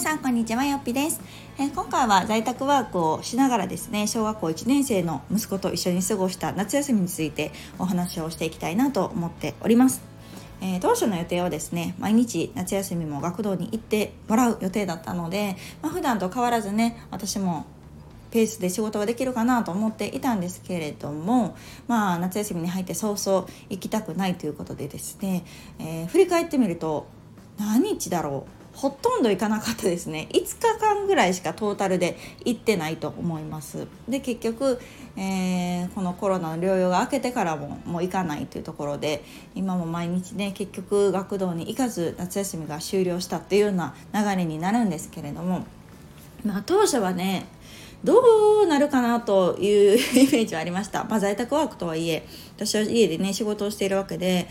皆さんこんにちはよっぴです、えー、今回は在宅ワークをしながらですね小学校1年生の息子と一緒に過ごした夏休みについてお話をしていきたいなと思っております。えー、当初の予定はですね毎日夏休みも学童に行ってもらう予定だったので、まあ、普段と変わらずね私もペースで仕事ができるかなと思っていたんですけれども、まあ、夏休みに入って早々行きたくないということでですね、えー、振り返ってみると何日だろうほとんど行かなかったですね。5日間ぐらいしかトータルで行ってないと思います。で結局、えー、このコロナの療養が明けてからももう行かないというところで今も毎日ね結局学童に行かず夏休みが終了したっていうような流れになるんですけれどもまあ当初はねどうなるかなという イメージはありました、まあ、在宅ワークとはいえ私は家でね仕事をしているわけで、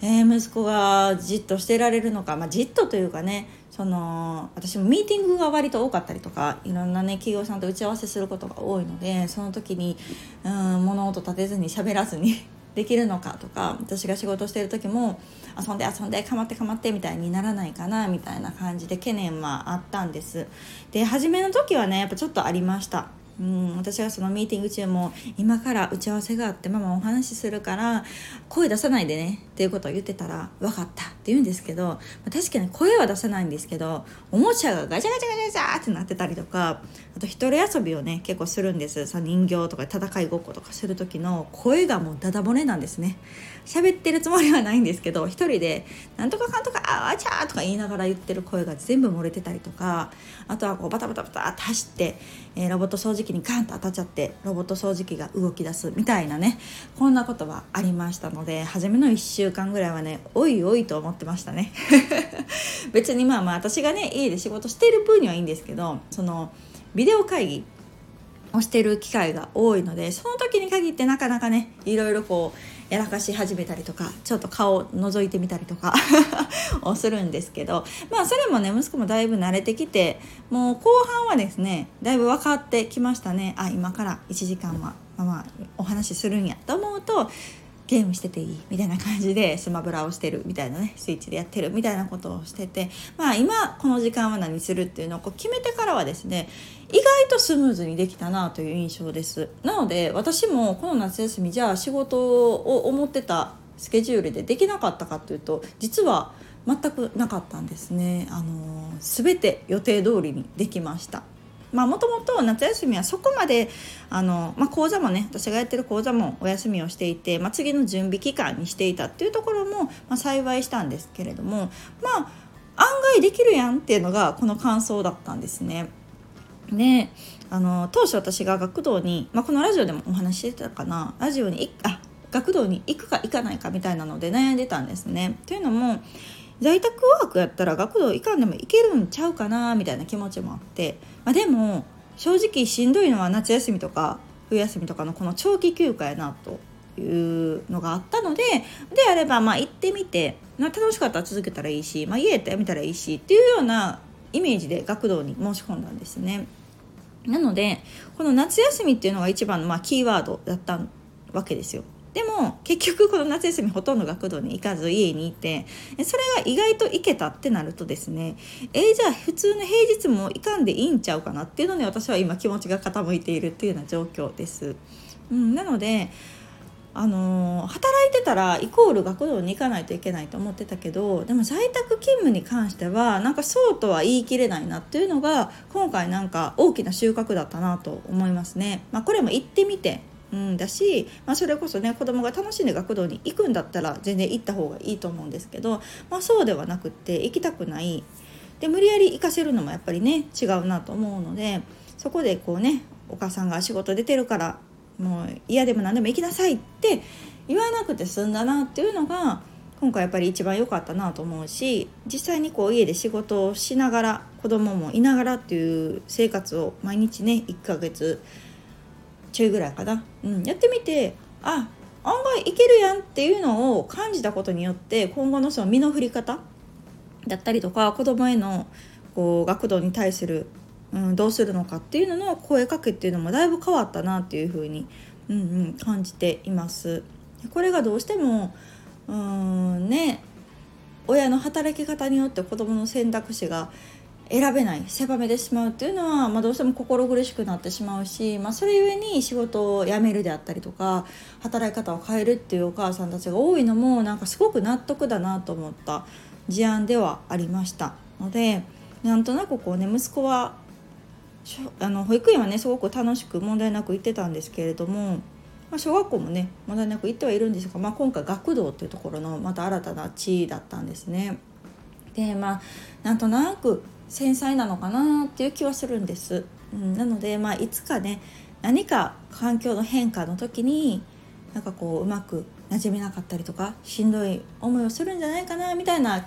えー、息子がじっとしてられるのか、まあ、じっとというかねその私もミーティングが割と多かったりとかいろんなね企業さんと打ち合わせすることが多いのでその時にうん物音立てずに喋らずに できるのかとか私が仕事してる時も遊んで遊んでかまってかまってみたいにならないかなみたいな感じで懸念はあったんです。で初めの時はねやっぱちょっとありました。うん私がそのミーティング中も今から打ち合わせがあってママお話しするから声出さないでね。っていうことを言ってたら分かったって言うんですけど確かに声は出さないんですけどおもちゃがガチャガチャガチャガチャってなってたりとかあと一人遊びをね結構するんです。さ人形とか戦いごっことかする時の声がもうダダ漏れなんですね。喋ってるつもりはないんですけど一人で「なんとかかんとかあわちゃー」とか言いながら言ってる声が全部漏れてたりとかあとはこうバタバタバタって走って、えー、ロボット掃除機にガンと当たっちゃってロボット掃除機が動き出すみたいなねこんなことはありましたので初めの1週間ぐらいはねおいおいと思ってましたね。別にまあまあ私がね家で仕事してる分にはいいんですけどそのビデオ会議をしてる機会が多いのでその時に限ってなかなかねいろいろこうやらかし始めたりとかちょっと顔を覗いてみたりとか をするんですけどまあそれもね息子もだいぶ慣れてきてもう後半はですねだいぶ分かってきましたね。あ今から1時間はまあまあお話しするんやと思うとゲームしてていいみたいな感じでスマブラをしてるみたいなねスイッチでやってるみたいなことをしててまあ今この時間は何するっていうのをこう決めてからはですね意外とスムーズにできたなという印象です。なので私もこの夏休みじゃあ仕事を思ってたスケジュールでできなかったかというと実は全くなかったんですね。あの全て予定通りにできました。まあもともと夏休みはそこまであの、まあ、講座もね私がやってる講座もお休みをしていて、まあ、次の準備期間にしていたっていうところも、まあ、幸いしたんですけれどもまあ案外できるやんっていうのがこの感想だったんですね。であの当初私が学童に、まあ、このラジオでもお話ししてたかなラジオにあ学童に行くか行かないかみたいなので悩んでたんですね。というのも在宅ワークやったら学童行かんでも行けるんちゃうかなみたいな気持ちもあって、まあ、でも正直しんどいのは夏休みとか冬休みとかのこの長期休暇やなというのがあったのでであればまあ行ってみて、まあ、楽しかったら続けたらいいし、まあ、家やったらやめたらいいしっていうようなイメージで学童に申し込んだんですね。なのでこの夏休みっていうのが一番のまあキーワードだったわけですよ。でも結局この夏休みほとんど学童に行かず家にいてそれが意外と行けたってなるとですねえー、じゃあ普通の平日も行かんでいいんちゃうかなっていうのに私は今気持ちが傾いているっていうような状況です。うん、なのであの働いてたらイコール学童に行かないといけないと思ってたけどでも在宅勤務に関してはなんかそうとは言い切れないなっていうのが今回なんか大きな収穫だったなと思いますね。まあ、これも行ってみてうん、だし、まあ、それこそね子供が楽しんで学童に行くんだったら全然行った方がいいと思うんですけど、まあ、そうではなくって行きたくない。で無理やり行かせるのもやっぱりね違うなと思うのでそこでこうねお母さんが仕事出てるからもう嫌でも何でも行きなさいって言わなくて済んだなっていうのが今回やっぱり一番良かったなと思うし実際にこう家で仕事をしながら子供もいながらっていう生活を毎日ね1ヶ月ちょいぐらいかな、うん、やってみてあ案外いけるやんっていうのを感じたことによって今後のその身の振り方だったりとか子供へのこう学童に対する、うん、どうするのかっていうのの声かけっていうのもだいぶ変わったなっていうふうに、うんうん、感じています。これがどうしてもうんね親の働き方によって子どもの選択肢が選べない狭めてしまうっていうのは、まあ、どうしても心苦しくなってしまうし、まあ、それゆえに仕事を辞めるであったりとか働き方を変えるっていうお母さんたちが多いのもなんかすごく納得だなと思った事案ではありましたのでなんとなくこうね息子はあの保育園はねすごく楽しく問題なく行ってたんですけれども、ま、小学校もね問題なく行ってはいるんですが、まあ、今回学童っていうところのまた新たな地位だったんですね。でまあなんとなく繊細なのかなっていう気はするんです。うん、なので、まあ、いつかね何か環境の変化の時になんかこううまく馴染めなかったりとかしんどい思いをするんじゃないかなみたいな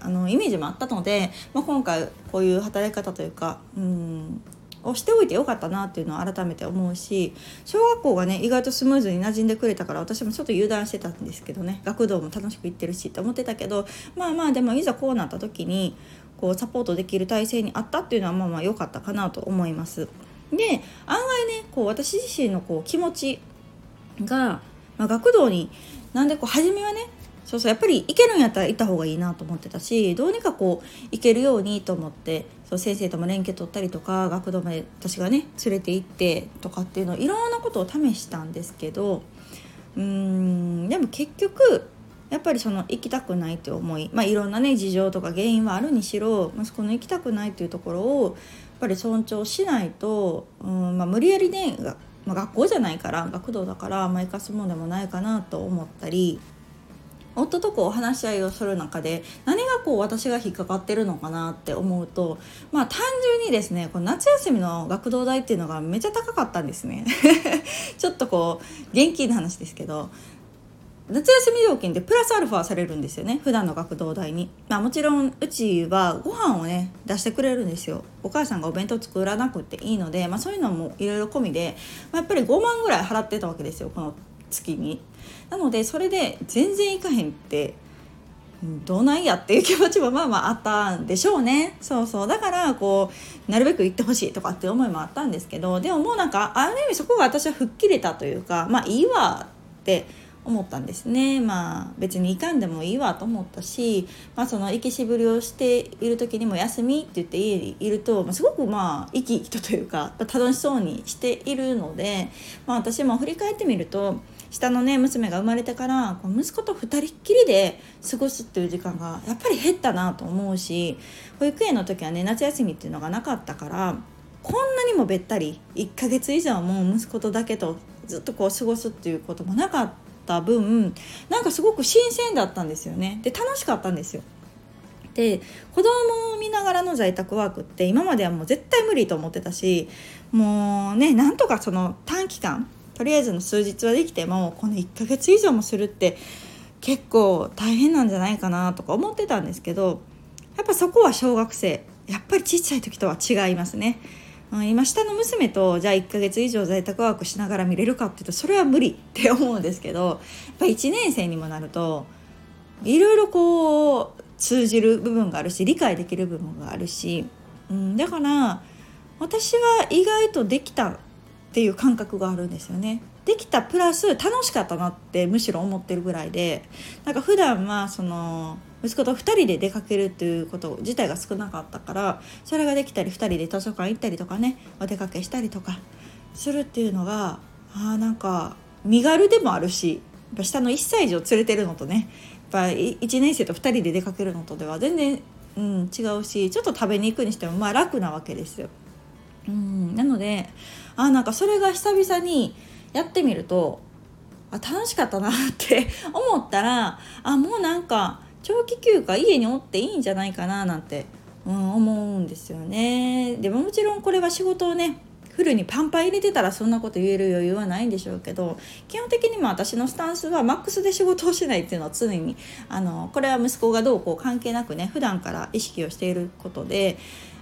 あのイメージもあったので、まあ、今回こういう働き方というかうんをしておいてよかったなっていうのを改めて思うし小学校がね意外とスムーズに馴染んでくれたから私もちょっと油断してたんですけどね学童も楽しく行ってるしって思ってたけどまあまあでもいざこうなった時にこうサポートできる体制にあったっていうのはまあまあ良かったかなと思います。で案外ねこう私自身のこう気持ちが、まあ、学童になんでこう初めはねそうそうやっぱり行けるんやったら行った方がいいなと思ってたしどうにかこう行けるようにと思ってそう先生とも連携取ったりとか学童まで私がね連れて行ってとかっていうのいろんなことを試したんですけどうーんでも結局やっぱりその行きたくないって思い、まあ、いろんなね事情とか原因はあるにしろ息子の行きたくないっていうところをやっぱり尊重しないと、うんまあ、無理やりね、まあ、学校じゃないから学童だから、まあ、生かすもんでもないかなと思ったり。夫とこうお話し合いをする中で何がこう私が引っかかってるのかなって思うとまあ単純にですねこの夏休みの学童代っていうのがめっちゃ高かったんですね ちょっとこう現金の話ですけど夏休み料金でプラスアルファされるんですよね。普段の学童代に、まあ、もちろんうちはご飯をね出してくれるんですよ。お母さんがお弁当作らなくていいので、まあ、そういうのもいろいろ込みで、まあ、やっぱり5万ぐらい払ってたわけですよこの月に。なのでそれで全然行かへんってどうなんやっていう気持ちもまあまああったんでしょうね。そうそう。だからこうなるべく行ってほしいとかって思いもあったんですけどでももうなんかある意味そこが私は吹っ切れたというかまあいいわって思ったんですね。まあ別に行かんでもいいわと思ったし、まあ、その行きしぶりをしている時にも「休み」って言って家にいると、まあ、すごくまあ生き生きとというか楽しそうにしているので、まあ、私も振り返ってみると下のね娘が生まれてから息子と2人っきりで過ごすっていう時間がやっぱり減ったなと思うし保育園の時はね夏休みっていうのがなかったからこんなにもべったり1ヶ月以上も息子とだけとずっとこう過ごすっていうこともなかった分なんかすごく新鮮だったんですよねで楽しかったんですよ。で子供を見ながらの在宅ワークって今まではもう絶対無理と思ってたしもうねなんとかその短期間とりあえずの数日はできてもこの1ヶ月以上もするって結構大変なんじゃないかなとか思ってたんですけどやっぱそこは小学生やっぱりちっちゃい時とは違いますね。今下の娘とじゃあ1ヶ月以上在宅ワークしながら見れるかっていうとそれは無理って思うんですけどやっぱ1年生にもなるといろいろこう通じる部分があるし理解できる部分があるし、うん、だから私は意外とできたっていう感覚があるんですよね。できたプラス楽しかったなってむしろ思ってるぐらいでなんか普段はその息子と2人で出かけるっていうこと自体が少なかったからそれができたり2人で図書館行ったりとかねお出かけしたりとかするっていうのがあなんか身軽でもあるしやっぱ下の1歳児を連れてるのとねやっぱ1年生と2人で出かけるのとでは全然、うん、違うしちょっと食べに行くにしてもまあ楽なわけですよ。うんなのであなんかそれが久々にやってみるとあ楽しかったなって 思ったらあもうなんか長期休暇家におっていいんじゃないかななんて、うん、思うんですよね。でももちろんこれは仕事をねフルにパンパン入れてたらそんなこと言える余裕はないんでしょうけど基本的にも私のスタンスはマックスで仕事をしないっていうのは常にあのこれは息子がどうこう関係なくね普段から意識をしていることで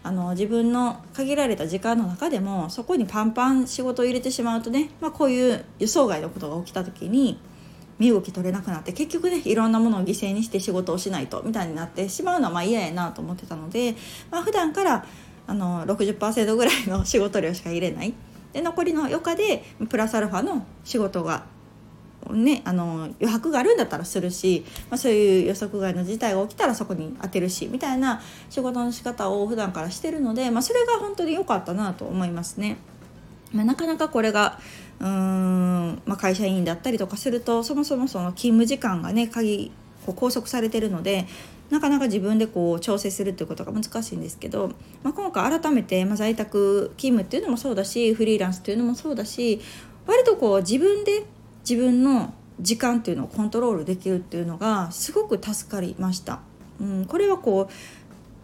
あの自分の限られた時間の中でもそこにパンパン仕事を入れてしまうとね、まあ、こういう予想外のことが起きた時に身動き取れなくなって結局ねいろんなものを犠牲にして仕事をしないとみたいになってしまうのはまあ嫌やなと思ってたので、まあ、普段からあの60%ぐらいの仕事量しか入れない。で残りの余暇でプラスアルファの仕事がね、あの余白があるんだったらするし、まあ、そういう予測外の事態が起きたらそこに当てるしみたいな仕事の仕方を普段からしてるので、まあ、それが本当に良かったなと思いますね。まあ、なかなかこれがうーん、まあ、会社員だったりとかするとそもそもその勤務時間がね鍵こう拘束されてるのでなかなか自分でこう調整するっていうことが難しいんですけど、まあ、今回改めて、まあ、在宅勤務っていうのもそうだしフリーランスっていうのもそうだし割とこう自分で自分の時間っていうのをコントロールできるっていうのがすごく助かりました。うん、これはこう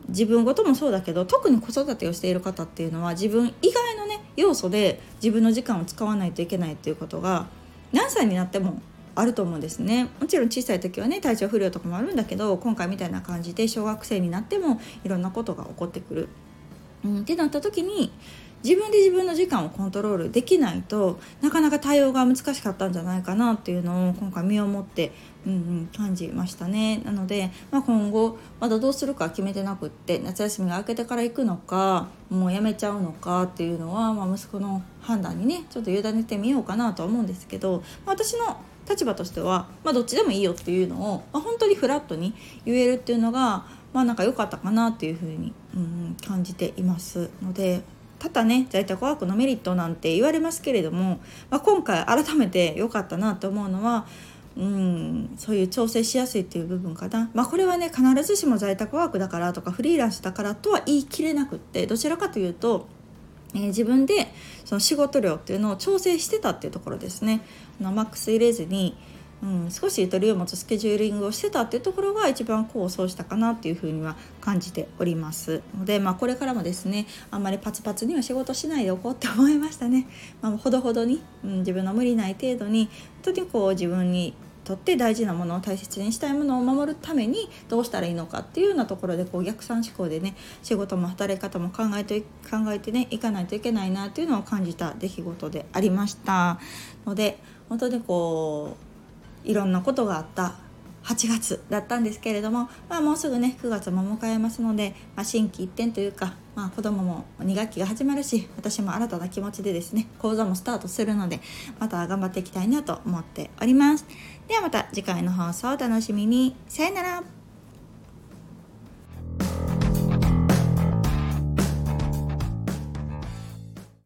自分ごともそうだけど特に子育てをしている方っていうのは自分以外のね要素で自分の時間を使わないといけないっていうことが何歳になってもあると思うんですねもちろん小さい時はね体調不良とかもあるんだけど今回みたいな感じで小学生になってもいろんなことが起こってくる。うん、ってなった時に自分で自分の時間をコントロールできないとなかなか対応が難しかったんじゃないかなっていうのを今回身をもって、うんうん、感じましたね。なので、まあ、今後まだどうするか決めてなくって夏休みが明けてから行くのかもうやめちゃうのかっていうのは、まあ、息子の判断にねちょっと委ねてみようかなとは思うんですけど、まあ、私の立場としては、まあ、どっちでもいいよっていうのを、まあ、本当にフラットに言えるっていうのがまあなんか良かったかなっていうふうに、うん、感じていますのでただね在宅ワークのメリットなんて言われますけれども、まあ、今回改めて良かったなと思うのはうんそういう調整しやすいっていう部分かな、まあ、これはね必ずしも在宅ワークだからとかフリーランスだからとは言い切れなくってどちらかというと、えー、自分でその仕事量っていうのを調整してたっていうところですね。あのマックス入れずにうん、少しゆとりを持つスケジューリングをしてたっていうところが一番功を奏したかなっていうふうには感じておりますので、まあ、これからもですねあんまりパツパツには仕事しないでおこうって思いましたね、まあ、ほどほどに、うん、自分の無理ない程度に本当にこう自分にとって大事なものを大切にしたいものを守るためにどうしたらいいのかっていうようなところでこう逆算思考でね仕事も働き方も考えて考えてねいかないといけないなっていうのを感じた出来事でありましたので本当にこういろんなことがあった8月だったんですけれども、まあ、もうすぐね9月も迎えますので、まあ、心機一転というか、まあ、子供も2学期が始まるし私も新たな気持ちでですね講座もスタートするのでまた頑張っていきたいなと思っております。ではまた次回の放送お楽しみに。さよなら。